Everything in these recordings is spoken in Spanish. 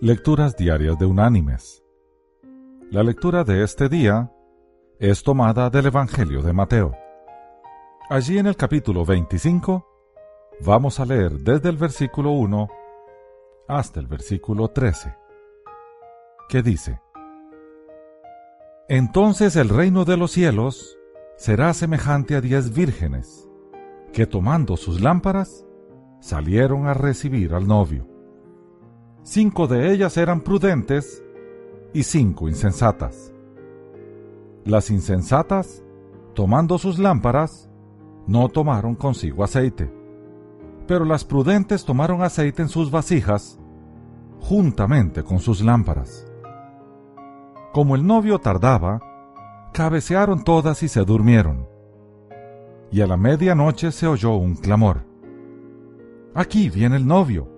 Lecturas Diarias de Unánimes. La lectura de este día es tomada del Evangelio de Mateo. Allí en el capítulo 25 vamos a leer desde el versículo 1 hasta el versículo 13, que dice, Entonces el reino de los cielos será semejante a diez vírgenes, que tomando sus lámparas, salieron a recibir al novio. Cinco de ellas eran prudentes y cinco insensatas. Las insensatas, tomando sus lámparas, no tomaron consigo aceite, pero las prudentes tomaron aceite en sus vasijas, juntamente con sus lámparas. Como el novio tardaba, cabecearon todas y se durmieron. Y a la medianoche se oyó un clamor. Aquí viene el novio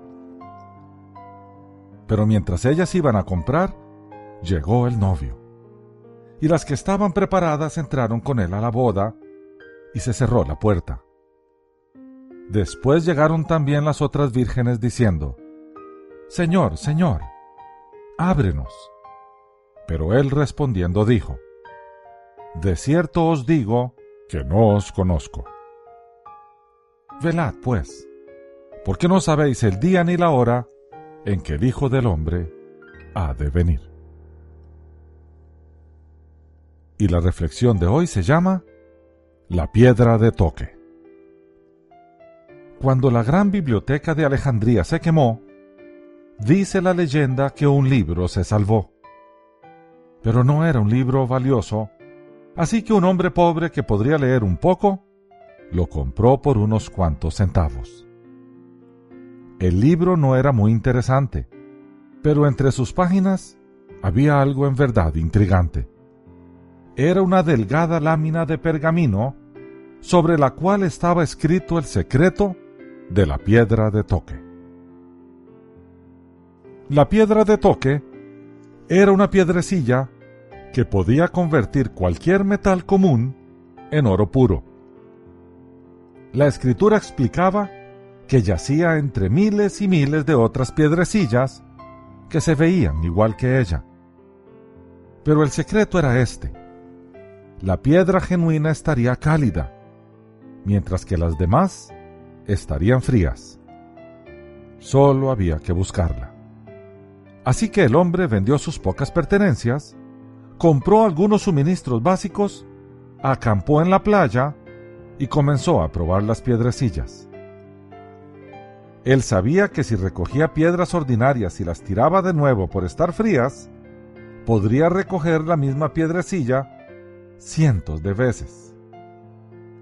Pero mientras ellas iban a comprar, llegó el novio. Y las que estaban preparadas entraron con él a la boda, y se cerró la puerta. Después llegaron también las otras vírgenes diciendo, Señor, Señor, ábrenos. Pero él respondiendo dijo, De cierto os digo que no os conozco. Velad, pues, porque no sabéis el día ni la hora en que el Hijo del Hombre ha de venir. Y la reflexión de hoy se llama La piedra de toque. Cuando la gran biblioteca de Alejandría se quemó, dice la leyenda que un libro se salvó. Pero no era un libro valioso, así que un hombre pobre que podría leer un poco, lo compró por unos cuantos centavos. El libro no era muy interesante, pero entre sus páginas había algo en verdad intrigante. Era una delgada lámina de pergamino sobre la cual estaba escrito el secreto de la piedra de toque. La piedra de toque era una piedrecilla que podía convertir cualquier metal común en oro puro. La escritura explicaba que yacía entre miles y miles de otras piedrecillas que se veían igual que ella. Pero el secreto era este. La piedra genuina estaría cálida, mientras que las demás estarían frías. Solo había que buscarla. Así que el hombre vendió sus pocas pertenencias, compró algunos suministros básicos, acampó en la playa y comenzó a probar las piedrecillas. Él sabía que si recogía piedras ordinarias y las tiraba de nuevo por estar frías, podría recoger la misma piedrecilla cientos de veces.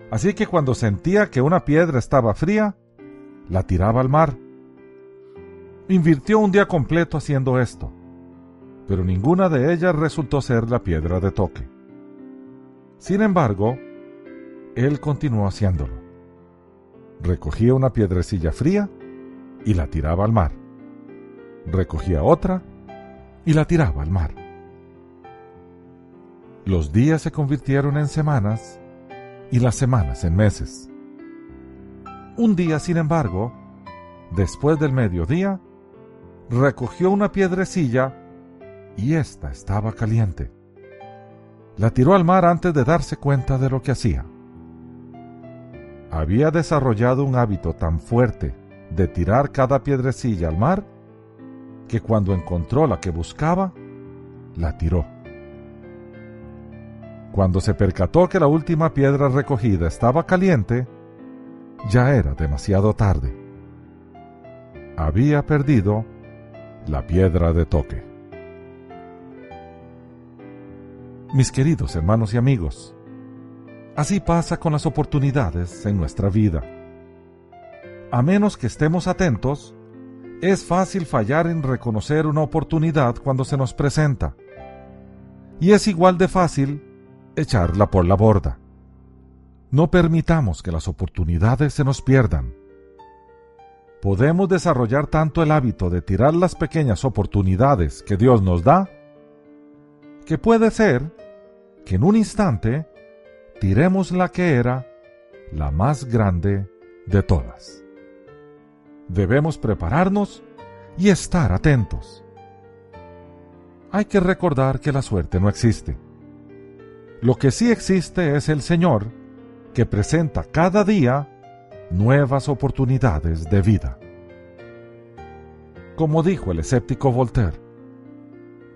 Así que cuando sentía que una piedra estaba fría, la tiraba al mar. Invirtió un día completo haciendo esto, pero ninguna de ellas resultó ser la piedra de toque. Sin embargo, él continuó haciéndolo. Recogía una piedrecilla fría y la tiraba al mar. Recogía otra y la tiraba al mar. Los días se convirtieron en semanas y las semanas en meses. Un día, sin embargo, después del mediodía, recogió una piedrecilla y ésta estaba caliente. La tiró al mar antes de darse cuenta de lo que hacía. Había desarrollado un hábito tan fuerte de tirar cada piedrecilla al mar, que cuando encontró la que buscaba, la tiró. Cuando se percató que la última piedra recogida estaba caliente, ya era demasiado tarde. Había perdido la piedra de toque. Mis queridos hermanos y amigos, así pasa con las oportunidades en nuestra vida a menos que estemos atentos, Es fácil fallar en reconocer una oportunidad cuando se nos presenta. Y es igual de fácil echarla por la borda. No permitamos que las oportunidades se nos pierdan. Podemos desarrollar tanto el hábito de tirar las pequeñas oportunidades que Dios nos da, que puede ser que en un instante tiremos la que era la más grande de todas. Debemos prepararnos y estar atentos. Hay que recordar que la suerte no existe. Lo que sí existe es el Señor, que presenta cada día nuevas oportunidades de vida. Como dijo el escéptico Voltaire,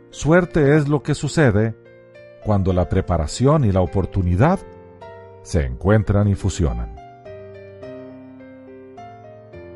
suerte es lo que sucede cuando la preparación y la oportunidad se encuentran y fusionan.